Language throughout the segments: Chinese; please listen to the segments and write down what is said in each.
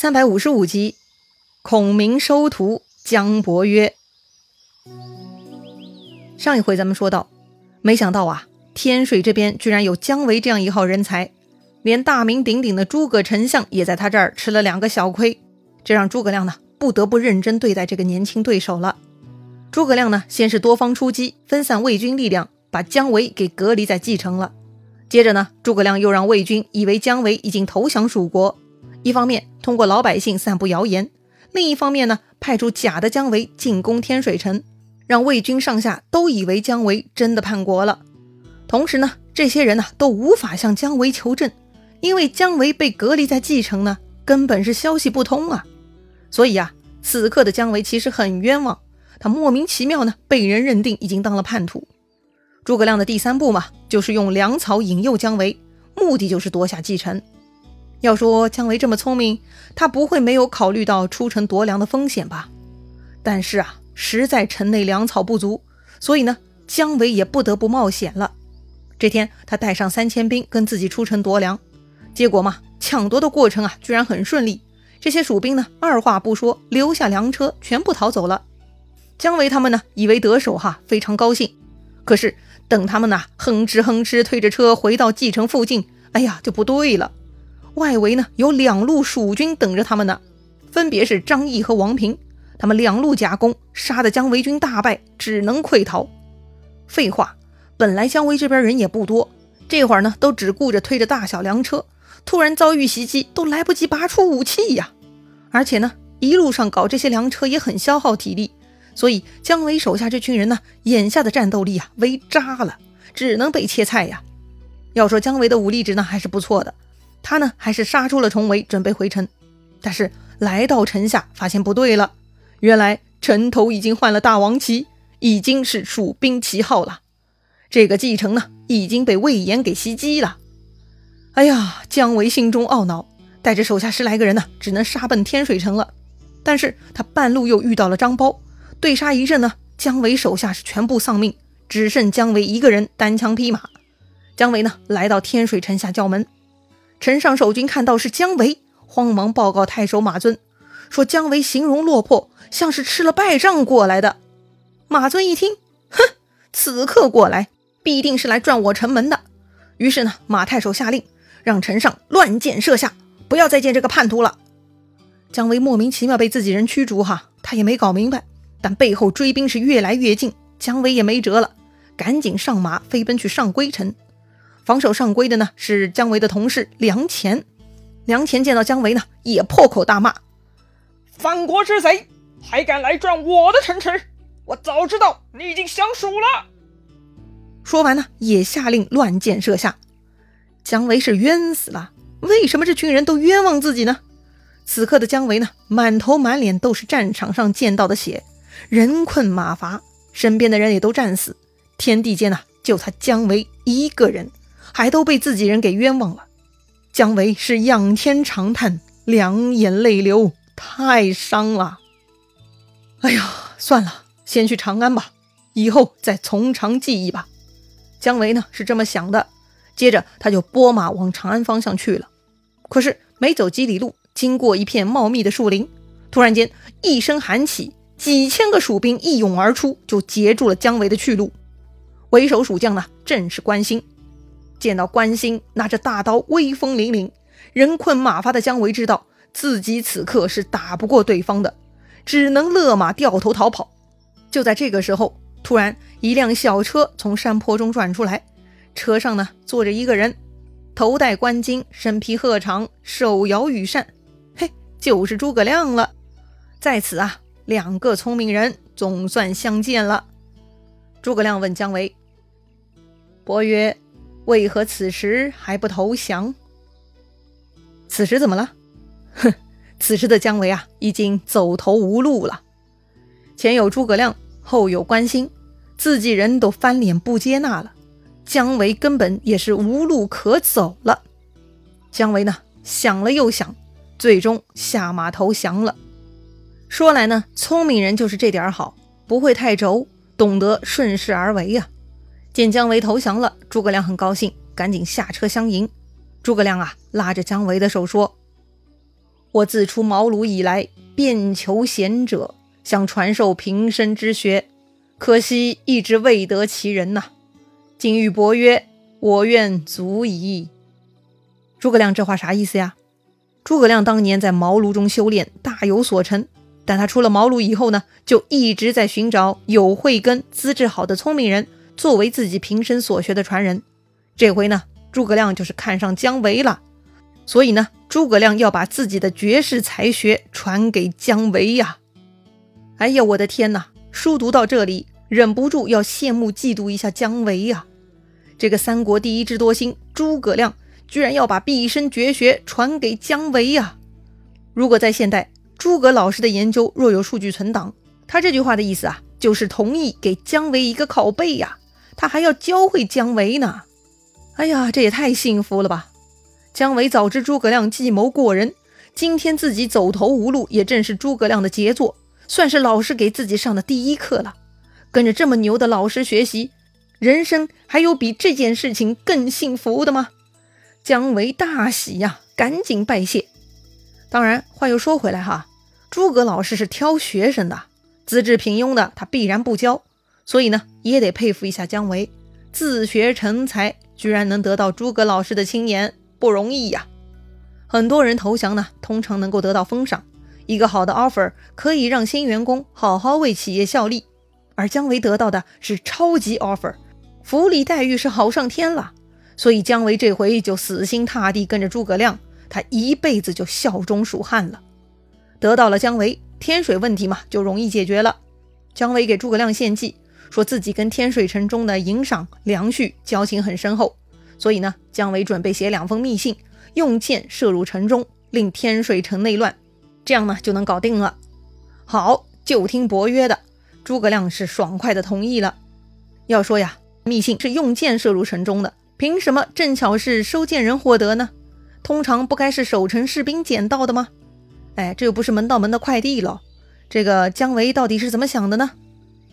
三百五十五集，孔明收徒姜伯约。上一回咱们说到，没想到啊，天水这边居然有姜维这样一号人才，连大名鼎鼎的诸葛丞相也在他这儿吃了两个小亏，这让诸葛亮呢不得不认真对待这个年轻对手了。诸葛亮呢，先是多方出击，分散魏军力量，把姜维给隔离在蓟城了。接着呢，诸葛亮又让魏军以为姜维已经投降蜀国。一方面通过老百姓散布谣言，另一方面呢，派出假的姜维进攻天水城，让魏军上下都以为姜维真的叛国了。同时呢，这些人呢都无法向姜维求证，因为姜维被隔离在蓟城呢，根本是消息不通啊。所以啊，此刻的姜维其实很冤枉，他莫名其妙呢被人认定已经当了叛徒。诸葛亮的第三步嘛，就是用粮草引诱姜维，目的就是夺下蓟城。要说姜维这么聪明，他不会没有考虑到出城夺粮的风险吧？但是啊，实在城内粮草不足，所以呢，姜维也不得不冒险了。这天，他带上三千兵跟自己出城夺粮，结果嘛，抢夺的过程啊，居然很顺利。这些蜀兵呢，二话不说，留下粮车，全部逃走了。姜维他们呢，以为得手哈，非常高兴。可是等他们呐，哼哧哼哧推着车回到蓟城附近，哎呀，就不对了。外围呢有两路蜀军等着他们呢，分别是张翼和王平。他们两路夹攻，杀得姜维军大败，只能溃逃。废话，本来姜维这边人也不多，这会儿呢都只顾着推着大小粮车，突然遭遇袭击，都来不及拔出武器呀。而且呢，一路上搞这些粮车也很消耗体力，所以姜维手下这群人呢，眼下的战斗力啊，为渣了，只能被切菜呀。要说姜维的武力值呢，还是不错的。他呢，还是杀出了重围，准备回城。但是来到城下，发现不对了。原来城头已经换了大王旗，已经是蜀兵旗号了。这个蓟城呢，已经被魏延给袭击了。哎呀，姜维心中懊恼，带着手下十来个人呢，只能杀奔天水城了。但是他半路又遇到了张苞，对杀一阵呢，姜维手下是全部丧命，只剩姜维一个人单枪匹马。姜维呢，来到天水城下叫门。城上守军看到是姜维，慌忙报告太守马尊，说姜维形容落魄，像是吃了败仗过来的。马尊一听，哼，此刻过来必定是来转我城门的。于是呢，马太守下令，让城上乱箭射下，不要再见这个叛徒了。姜维莫名其妙被自己人驱逐，哈，他也没搞明白。但背后追兵是越来越近，姜维也没辙了，赶紧上马飞奔去上归城。防守上归的呢是姜维的同事梁前，梁前见到姜维呢也破口大骂：“反国之贼，还敢来转我的城池！我早知道你已经降蜀了。”说完呢也下令乱箭射下。姜维是冤死了，为什么这群人都冤枉自己呢？此刻的姜维呢满头满脸都是战场上见到的血，人困马乏，身边的人也都战死，天地间呐就他姜维一个人。还都被自己人给冤枉了，姜维是仰天长叹，两眼泪流，太伤了。哎呀，算了，先去长安吧，以后再从长计议吧。姜维呢是这么想的，接着他就拨马往长安方向去了。可是没走几里路，经过一片茂密的树林，突然间一声喊起，几千个蜀兵一涌而出，就截住了姜维的去路。为首蜀将呢，正是关兴。见到关兴拿着大刀，威风凛凛，人困马乏的姜维知道自己此刻是打不过对方的，只能勒马掉头逃跑。就在这个时候，突然一辆小车从山坡中转出来，车上呢坐着一个人，头戴冠巾，身披鹤氅，手摇羽扇，嘿，就是诸葛亮了。在此啊，两个聪明人总算相见了。诸葛亮问姜维：“伯约。”为何此时还不投降？此时怎么了？哼，此时的姜维啊，已经走投无路了。前有诸葛亮，后有关兴，自己人都翻脸不接纳了，姜维根本也是无路可走了。姜维呢，想了又想，最终下马投降了。说来呢，聪明人就是这点好，不会太轴，懂得顺势而为呀。见姜维投降了，诸葛亮很高兴，赶紧下车相迎。诸葛亮啊，拉着姜维的手说：“我自出茅庐以来，遍求贤者，想传授平生之学，可惜一直未得其人呐。今遇伯曰：“我愿足矣。”诸葛亮这话啥意思呀？诸葛亮当年在茅庐中修炼，大有所成，但他出了茅庐以后呢，就一直在寻找有慧根、资质好的聪明人，作为自己平生所学的传人。这回呢，诸葛亮就是看上姜维了，所以呢。诸葛亮要把自己的绝世才学传给姜维呀！哎呀，我的天哪！书读到这里，忍不住要羡慕嫉妒一下姜维呀！这个三国第一智多星诸葛亮，居然要把毕生绝学传给姜维呀！如果在现代，诸葛老师的研究若有数据存档，他这句话的意思啊，就是同意给姜维一个拷贝呀！他还要教会姜维呢！哎呀，这也太幸福了吧！姜维早知诸葛亮计谋过人，今天自己走投无路，也正是诸葛亮的杰作，算是老师给自己上的第一课了。跟着这么牛的老师学习，人生还有比这件事情更幸福的吗？姜维大喜呀，赶紧拜谢。当然，话又说回来哈，诸葛老师是挑学生的，资质平庸的他必然不教，所以呢，也得佩服一下姜维，自学成才，居然能得到诸葛老师的青眼。不容易呀，很多人投降呢，通常能够得到封赏。一个好的 offer 可以让新员工好好为企业效力，而姜维得到的是超级 offer，福利待遇是好上天了。所以姜维这回就死心塌地跟着诸葛亮，他一辈子就效忠蜀汉了。得到了姜维，天水问题嘛就容易解决了。姜维给诸葛亮献计，说自己跟天水城中的尹赏、梁旭交情很深厚。所以呢，姜维准备写两封密信，用箭射入城中，令天水城内乱，这样呢就能搞定了。好，就听伯约的。诸葛亮是爽快的同意了。要说呀，密信是用箭射入城中的，凭什么正巧是收件人获得呢？通常不该是守城士兵捡到的吗？哎，这又不是门到门的快递了。这个姜维到底是怎么想的呢？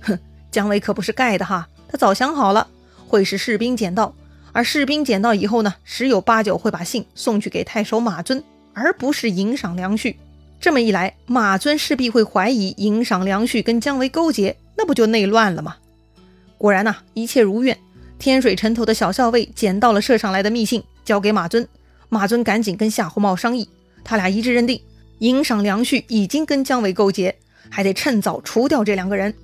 哼，姜维可不是盖的哈，他早想好了，会是士兵捡到。而士兵捡到以后呢，十有八九会把信送去给太守马尊，而不是迎赏梁旭。这么一来，马尊势必会怀疑迎赏梁旭跟姜维勾结，那不就内乱了吗？果然呐，一切如愿。天水城头的小校尉捡到了射上来的密信，交给马尊。马尊赶紧跟夏侯茂商议，他俩一致认定迎赏梁旭已经跟姜维勾结，还得趁早除掉这两个人。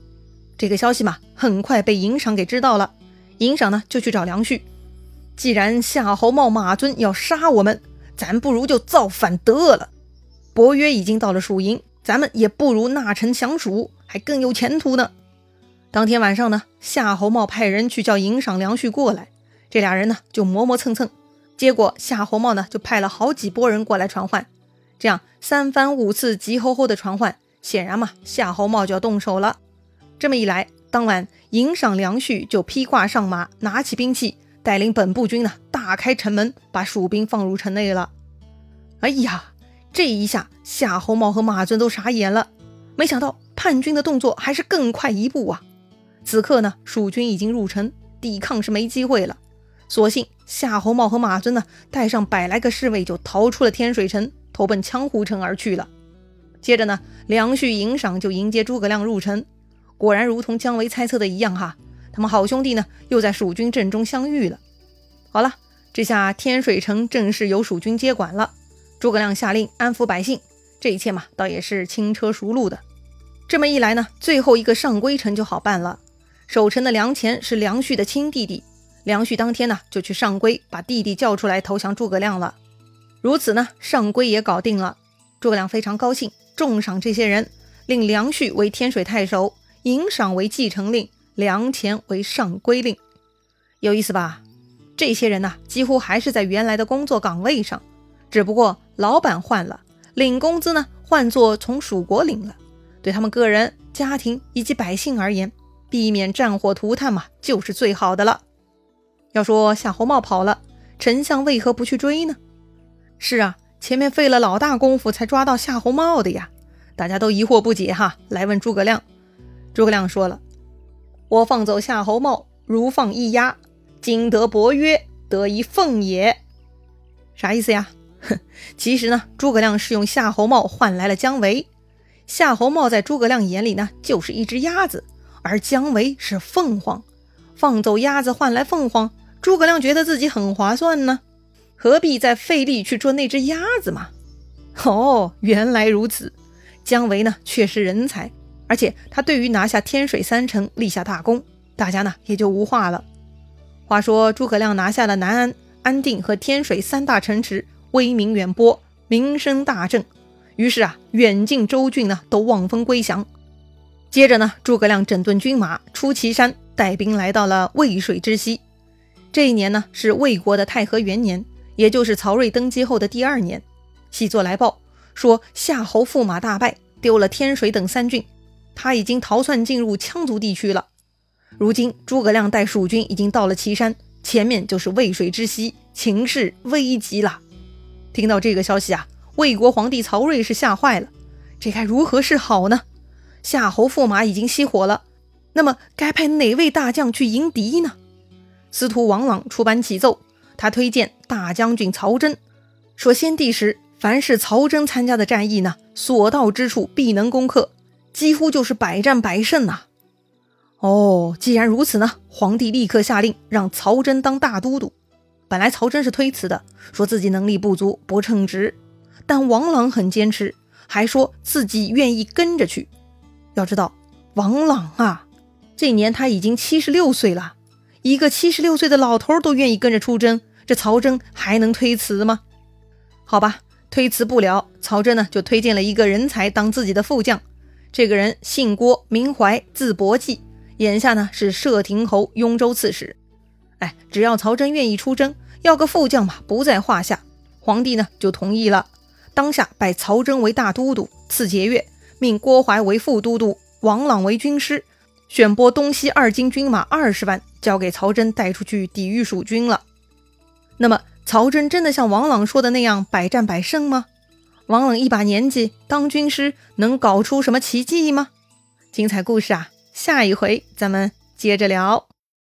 这个消息嘛，很快被迎赏给知道了。迎赏呢，就去找梁旭。既然夏侯茂、马尊要杀我们，咱不如就造反得了。伯约已经到了蜀营，咱们也不如纳臣降蜀，还更有前途呢。当天晚上呢，夏侯茂派人去叫迎赏梁旭过来，这俩人呢就磨磨蹭蹭。结果夏侯茂呢就派了好几拨人过来传唤，这样三番五次急吼吼的传唤，显然嘛夏侯茂就要动手了。这么一来，当晚迎赏梁旭就披挂上马，拿起兵器。带领本部军呢，大开城门，把蜀兵放入城内了。哎呀，这一下夏侯茂和马尊都傻眼了。没想到叛军的动作还是更快一步啊！此刻呢，蜀军已经入城，抵抗是没机会了。所幸夏侯茂和马尊呢，带上百来个侍卫就逃出了天水城，投奔羌湖城而去了。接着呢，梁旭、迎赏就迎接诸葛亮入城。果然如同姜维猜测的一样，哈。他们好兄弟呢，又在蜀军阵中相遇了。好了，这下天水城正式由蜀军接管了。诸葛亮下令安抚百姓，这一切嘛，倒也是轻车熟路的。这么一来呢，最后一个上归城就好办了。守城的梁虔是梁旭的亲弟弟，梁旭当天呢就去上归，把弟弟叫出来投降诸葛亮了。如此呢，上归也搞定了。诸葛亮非常高兴，重赏这些人，令梁旭为天水太守，迎赏为继承令。粮钱为上归令，有意思吧？这些人呢，几乎还是在原来的工作岗位上，只不过老板换了，领工资呢换作从蜀国领了。对他们个人、家庭以及百姓而言，避免战火涂炭嘛，就是最好的了。要说夏侯茂跑了，丞相为何不去追呢？是啊，前面费了老大功夫才抓到夏侯茂的呀，大家都疑惑不解哈，来问诸葛亮。诸葛亮说了。我放走夏侯茂，如放一鸭；今得伯约，得一凤也。啥意思呀？哼，其实呢，诸葛亮是用夏侯茂换来了姜维。夏侯茂在诸葛亮眼里呢，就是一只鸭子，而姜维是凤凰。放走鸭子换来凤凰，诸葛亮觉得自己很划算呢，何必再费力去捉那只鸭子嘛？哦，原来如此。姜维呢，确实人才，而且他对于拿下天水三城立下大功，大家呢也就无话了。话说诸葛亮拿下了南安、安定和天水三大城池，威名远播，名声大振。于是啊，远近州郡呢都望风归降。接着呢，诸葛亮整顿军马，出祁山，带兵来到了渭水之西。这一年呢，是魏国的太和元年，也就是曹睿登基后的第二年。细作来报说，夏侯驸马大败，丢了天水等三郡，他已经逃窜进入羌族地区了。如今诸葛亮带蜀军已经到了祁山，前面就是渭水之西，情势危急了。听到这个消息啊，魏国皇帝曹睿是吓坏了，这该如何是好呢？夏侯驸马已经熄火了，那么该派哪位大将去迎敌呢？司徒王朗出版启奏，他推荐大将军曹真，说先帝时凡是曹真参加的战役呢，所到之处必能攻克，几乎就是百战百胜呐。哦，既然如此呢，皇帝立刻下令让曹真当大都督。本来曹真是推辞的，说自己能力不足，不称职，但王朗很坚持，还说自己愿意跟着去。要知道，王朗啊，这年他已经七十六岁了。一个七十六岁的老头都愿意跟着出征，这曹真还能推辞吗？好吧，推辞不了，曹真呢就推荐了一个人才当自己的副将。这个人姓郭，名怀，字伯济，眼下呢是射亭侯、雍州刺史。哎，只要曹真愿意出征，要个副将嘛，不在话下。皇帝呢就同意了，当下拜曹真为大都督，赐节钺。命郭淮为副都督，王朗为军师，选拨东西二京军马二十万，交给曹真带出去抵御蜀军了。那么，曹真真的像王朗说的那样百战百胜吗？王冷一把年纪当军师，能搞出什么奇迹吗？精彩故事啊，下一回咱们接着聊。